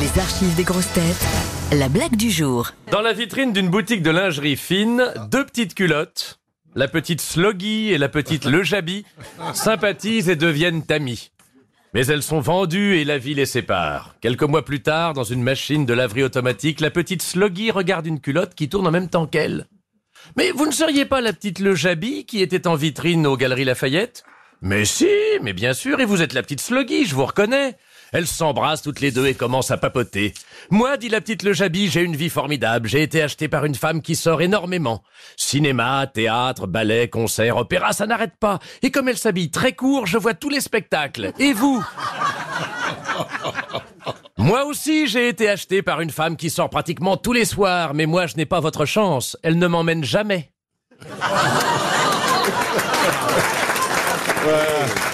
Les archives des grosses têtes. La blague du jour. Dans la vitrine d'une boutique de lingerie fine, deux petites culottes, la petite Sloggy et la petite Le Jabi, sympathisent et deviennent amies. Mais elles sont vendues et la vie les sépare. Quelques mois plus tard, dans une machine de laverie automatique, la petite Sloggy regarde une culotte qui tourne en même temps qu'elle. Mais vous ne seriez pas la petite Le Jabi qui était en vitrine aux Galeries Lafayette? Mais si, mais bien sûr, et vous êtes la petite Sloggy, je vous reconnais. Elles s'embrassent toutes les deux et commencent à papoter. Moi, dit la petite Le Jabi, j'ai une vie formidable. J'ai été acheté par une femme qui sort énormément. Cinéma, théâtre, ballet, concert, opéra, ça n'arrête pas. Et comme elle s'habille très court, je vois tous les spectacles. Et vous Moi aussi, j'ai été acheté par une femme qui sort pratiquement tous les soirs, mais moi, je n'ai pas votre chance. Elle ne m'emmène jamais.